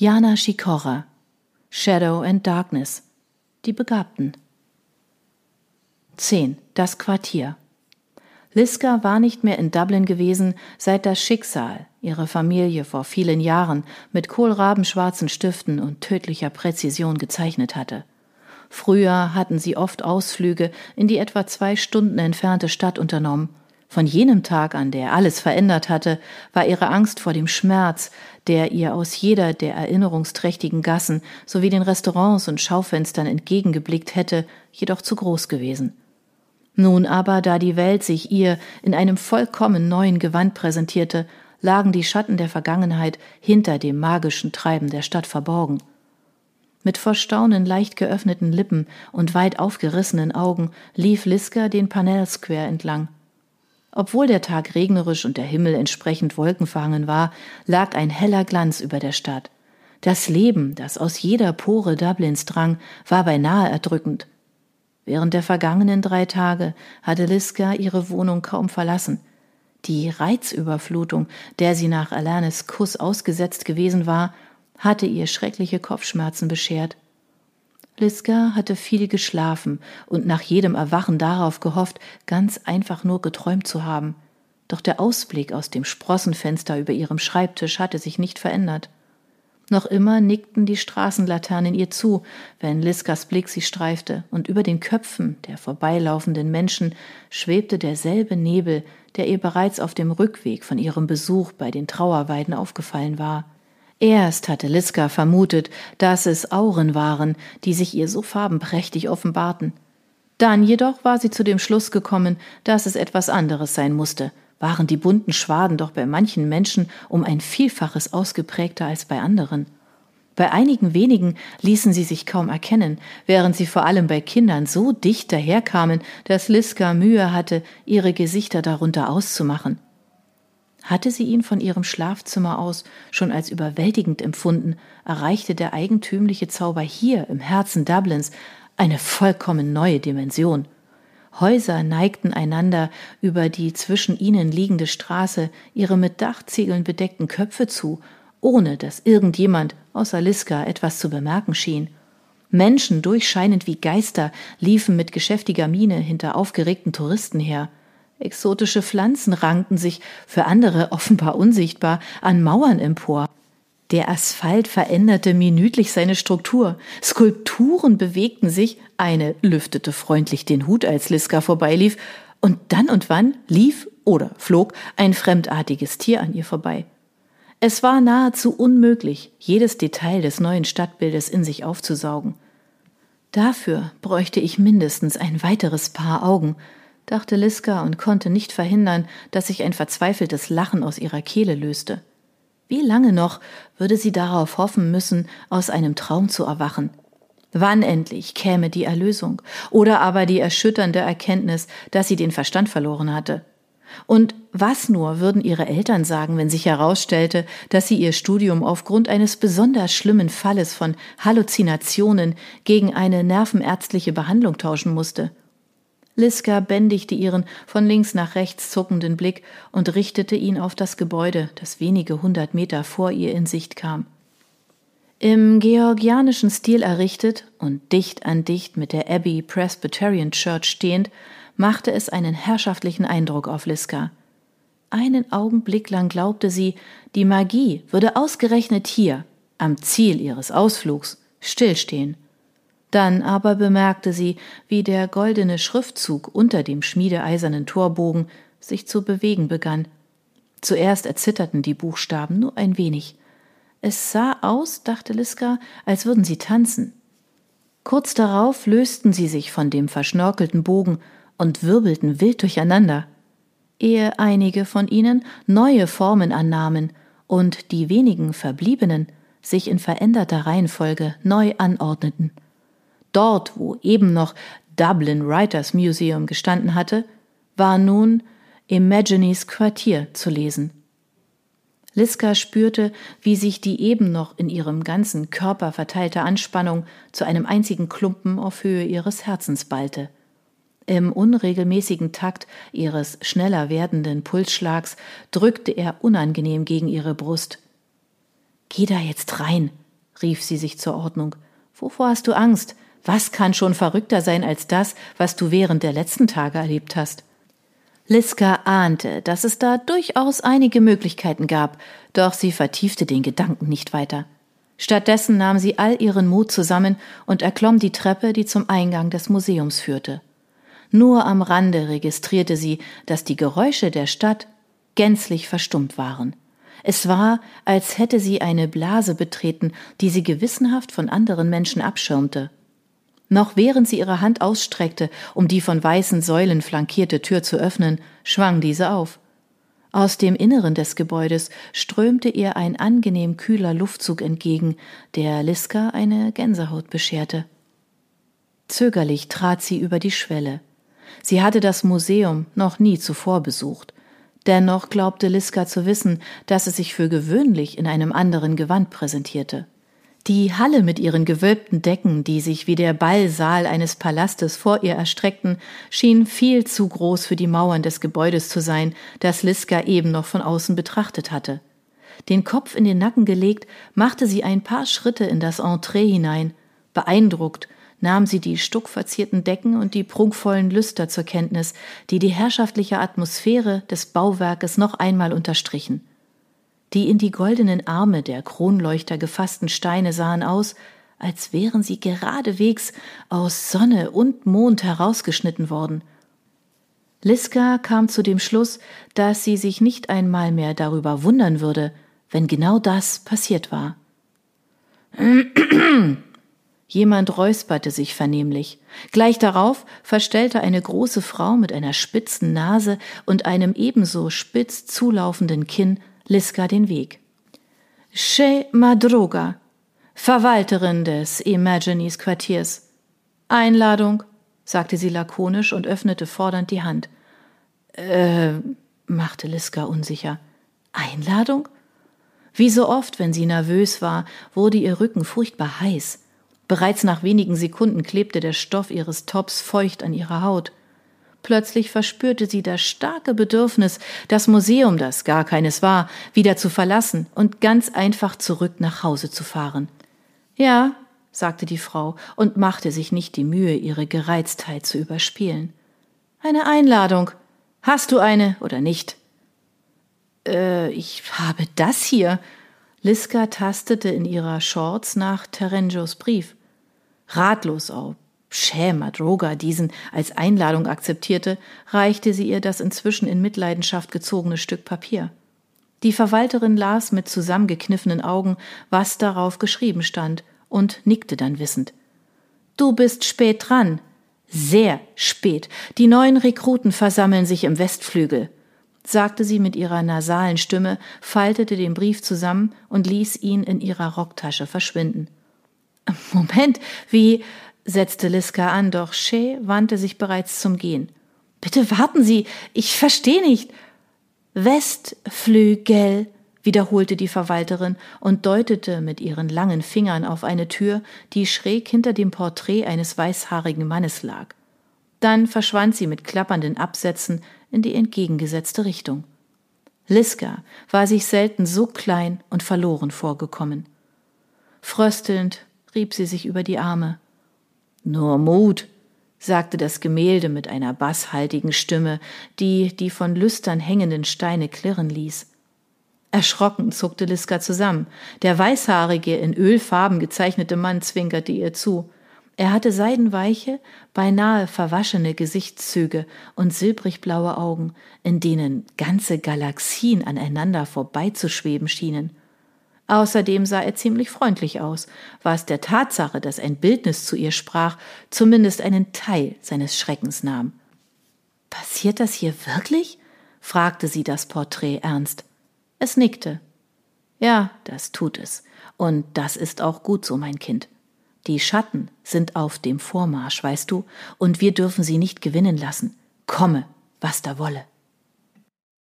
Jana Shikora, Shadow and Darkness, die Begabten. 10. Das Quartier. Liska war nicht mehr in Dublin gewesen, seit das Schicksal ihre Familie vor vielen Jahren mit kohlrabenschwarzen Stiften und tödlicher Präzision gezeichnet hatte. Früher hatten sie oft Ausflüge in die etwa zwei Stunden entfernte Stadt unternommen. Von jenem Tag an, der alles verändert hatte, war ihre Angst vor dem Schmerz, der ihr aus jeder der erinnerungsträchtigen Gassen sowie den Restaurants und Schaufenstern entgegengeblickt hätte, jedoch zu groß gewesen. Nun aber, da die Welt sich ihr in einem vollkommen neuen Gewand präsentierte, lagen die Schatten der Vergangenheit hinter dem magischen Treiben der Stadt verborgen. Mit vor Staunen leicht geöffneten Lippen und weit aufgerissenen Augen lief Liska den Panel Square entlang. Obwohl der Tag regnerisch und der Himmel entsprechend wolkenverhangen war, lag ein heller Glanz über der Stadt. Das Leben, das aus jeder Pore Dublins drang, war beinahe erdrückend. Während der vergangenen drei Tage hatte Liska ihre Wohnung kaum verlassen. Die Reizüberflutung, der sie nach Alanes Kuss ausgesetzt gewesen war, hatte ihr schreckliche Kopfschmerzen beschert. Liska hatte viel geschlafen und nach jedem Erwachen darauf gehofft, ganz einfach nur geträumt zu haben. Doch der Ausblick aus dem Sprossenfenster über ihrem Schreibtisch hatte sich nicht verändert. Noch immer nickten die Straßenlaternen ihr zu, wenn Liskas Blick sie streifte, und über den Köpfen der vorbeilaufenden Menschen schwebte derselbe Nebel, der ihr bereits auf dem Rückweg von ihrem Besuch bei den Trauerweiden aufgefallen war. Erst hatte Liska vermutet, dass es Auren waren, die sich ihr so farbenprächtig offenbarten. Dann jedoch war sie zu dem Schluss gekommen, dass es etwas anderes sein musste, waren die bunten Schwaden doch bei manchen Menschen um ein Vielfaches ausgeprägter als bei anderen. Bei einigen wenigen ließen sie sich kaum erkennen, während sie vor allem bei Kindern so dicht daherkamen, dass Liska Mühe hatte, ihre Gesichter darunter auszumachen. Hatte sie ihn von ihrem Schlafzimmer aus schon als überwältigend empfunden, erreichte der eigentümliche Zauber hier im Herzen Dublins eine vollkommen neue Dimension. Häuser neigten einander über die zwischen ihnen liegende Straße ihre mit Dachziegeln bedeckten Köpfe zu, ohne dass irgendjemand außer Liska etwas zu bemerken schien. Menschen, durchscheinend wie Geister, liefen mit geschäftiger Miene hinter aufgeregten Touristen her. Exotische Pflanzen rankten sich, für andere offenbar unsichtbar, an Mauern empor. Der Asphalt veränderte minütlich seine Struktur. Skulpturen bewegten sich, eine lüftete freundlich den Hut, als Liska vorbeilief, und dann und wann lief oder flog ein fremdartiges Tier an ihr vorbei. Es war nahezu unmöglich, jedes Detail des neuen Stadtbildes in sich aufzusaugen. Dafür bräuchte ich mindestens ein weiteres Paar Augen, dachte Liska und konnte nicht verhindern, dass sich ein verzweifeltes Lachen aus ihrer Kehle löste. Wie lange noch würde sie darauf hoffen müssen, aus einem Traum zu erwachen? Wann endlich käme die Erlösung oder aber die erschütternde Erkenntnis, dass sie den Verstand verloren hatte? Und was nur würden ihre Eltern sagen, wenn sich herausstellte, dass sie ihr Studium aufgrund eines besonders schlimmen Falles von Halluzinationen gegen eine nervenärztliche Behandlung tauschen musste? Liska bändigte ihren von links nach rechts zuckenden Blick und richtete ihn auf das Gebäude, das wenige hundert Meter vor ihr in Sicht kam. Im georgianischen Stil errichtet und dicht an dicht mit der Abbey Presbyterian Church stehend, machte es einen herrschaftlichen Eindruck auf Liska. Einen Augenblick lang glaubte sie, die Magie würde ausgerechnet hier, am Ziel ihres Ausflugs, stillstehen dann aber bemerkte sie, wie der goldene Schriftzug unter dem schmiedeeisernen Torbogen sich zu bewegen begann. Zuerst erzitterten die Buchstaben nur ein wenig. Es sah aus, dachte Liska, als würden sie tanzen. Kurz darauf lösten sie sich von dem verschnörkelten Bogen und wirbelten wild durcheinander, ehe einige von ihnen neue Formen annahmen und die wenigen verbliebenen sich in veränderter Reihenfolge neu anordneten. Dort, wo eben noch Dublin Writers Museum gestanden hatte, war nun Imagines Quartier zu lesen. Liska spürte, wie sich die eben noch in ihrem ganzen Körper verteilte Anspannung zu einem einzigen Klumpen auf Höhe ihres Herzens ballte. Im unregelmäßigen Takt ihres schneller werdenden Pulsschlags drückte er unangenehm gegen ihre Brust. Geh da jetzt rein, rief sie sich zur Ordnung. Wovor hast du Angst? Was kann schon verrückter sein als das, was du während der letzten Tage erlebt hast? Liska ahnte, dass es da durchaus einige Möglichkeiten gab, doch sie vertiefte den Gedanken nicht weiter. Stattdessen nahm sie all ihren Mut zusammen und erklomm die Treppe, die zum Eingang des Museums führte. Nur am Rande registrierte sie, dass die Geräusche der Stadt gänzlich verstummt waren. Es war, als hätte sie eine Blase betreten, die sie gewissenhaft von anderen Menschen abschirmte. Noch während sie ihre Hand ausstreckte, um die von weißen Säulen flankierte Tür zu öffnen, schwang diese auf. Aus dem Inneren des Gebäudes strömte ihr ein angenehm kühler Luftzug entgegen, der Liska eine Gänsehaut bescherte. Zögerlich trat sie über die Schwelle. Sie hatte das Museum noch nie zuvor besucht. Dennoch glaubte Liska zu wissen, dass es sich für gewöhnlich in einem anderen Gewand präsentierte. Die Halle mit ihren gewölbten Decken, die sich wie der Ballsaal eines Palastes vor ihr erstreckten, schien viel zu groß für die Mauern des Gebäudes zu sein, das Liska eben noch von außen betrachtet hatte. Den Kopf in den Nacken gelegt, machte sie ein paar Schritte in das Entree hinein. Beeindruckt nahm sie die stuckverzierten Decken und die prunkvollen Lüster zur Kenntnis, die die herrschaftliche Atmosphäre des Bauwerkes noch einmal unterstrichen. Die in die goldenen Arme der Kronleuchter gefassten Steine sahen aus, als wären sie geradewegs aus Sonne und Mond herausgeschnitten worden. Liska kam zu dem Schluss, dass sie sich nicht einmal mehr darüber wundern würde, wenn genau das passiert war. Jemand räusperte sich vernehmlich. Gleich darauf verstellte eine große Frau mit einer spitzen Nase und einem ebenso spitz zulaufenden Kinn Liska den Weg. Che Madroga, Verwalterin des Imagines Quartiers. Einladung, sagte sie lakonisch und öffnete fordernd die Hand. Äh, machte Liska unsicher. Einladung? Wie so oft, wenn sie nervös war, wurde ihr Rücken furchtbar heiß. Bereits nach wenigen Sekunden klebte der Stoff ihres Tops feucht an ihrer Haut. Plötzlich verspürte sie das starke Bedürfnis, das Museum, das gar keines war, wieder zu verlassen und ganz einfach zurück nach Hause zu fahren. Ja, sagte die Frau und machte sich nicht die Mühe, ihre Gereiztheit zu überspielen. Eine Einladung. Hast du eine oder nicht? Äh, ich habe das hier. Liska tastete in ihrer Shorts nach Terenjos Brief. Ratlos auf Schämer Droga diesen als Einladung akzeptierte, reichte sie ihr das inzwischen in Mitleidenschaft gezogene Stück Papier. Die Verwalterin las mit zusammengekniffenen Augen, was darauf geschrieben stand, und nickte dann wissend. Du bist spät dran. Sehr spät. Die neuen Rekruten versammeln sich im Westflügel, sagte sie mit ihrer nasalen Stimme, faltete den Brief zusammen und ließ ihn in ihrer Rocktasche verschwinden. Moment, wie setzte Liska an, doch Shea wandte sich bereits zum Gehen. Bitte warten Sie, ich verstehe nicht. Westflügel, wiederholte die Verwalterin und deutete mit ihren langen Fingern auf eine Tür, die schräg hinter dem Porträt eines weißhaarigen Mannes lag. Dann verschwand sie mit klappernden Absätzen in die entgegengesetzte Richtung. Liska war sich selten so klein und verloren vorgekommen. Fröstelnd rieb sie sich über die Arme. Nur Mut, sagte das Gemälde mit einer basshaltigen Stimme, die die von Lüstern hängenden Steine klirren ließ. Erschrocken zuckte Liska zusammen. Der weißhaarige, in Ölfarben gezeichnete Mann zwinkerte ihr zu. Er hatte seidenweiche, beinahe verwaschene Gesichtszüge und silbrigblaue Augen, in denen ganze Galaxien aneinander vorbeizuschweben schienen. Außerdem sah er ziemlich freundlich aus, was der Tatsache, dass ein Bildnis zu ihr sprach, zumindest einen Teil seines Schreckens nahm. Passiert das hier wirklich? fragte sie das Porträt ernst. Es nickte. Ja, das tut es. Und das ist auch gut so, mein Kind. Die Schatten sind auf dem Vormarsch, weißt du, und wir dürfen sie nicht gewinnen lassen. Komme, was da wolle.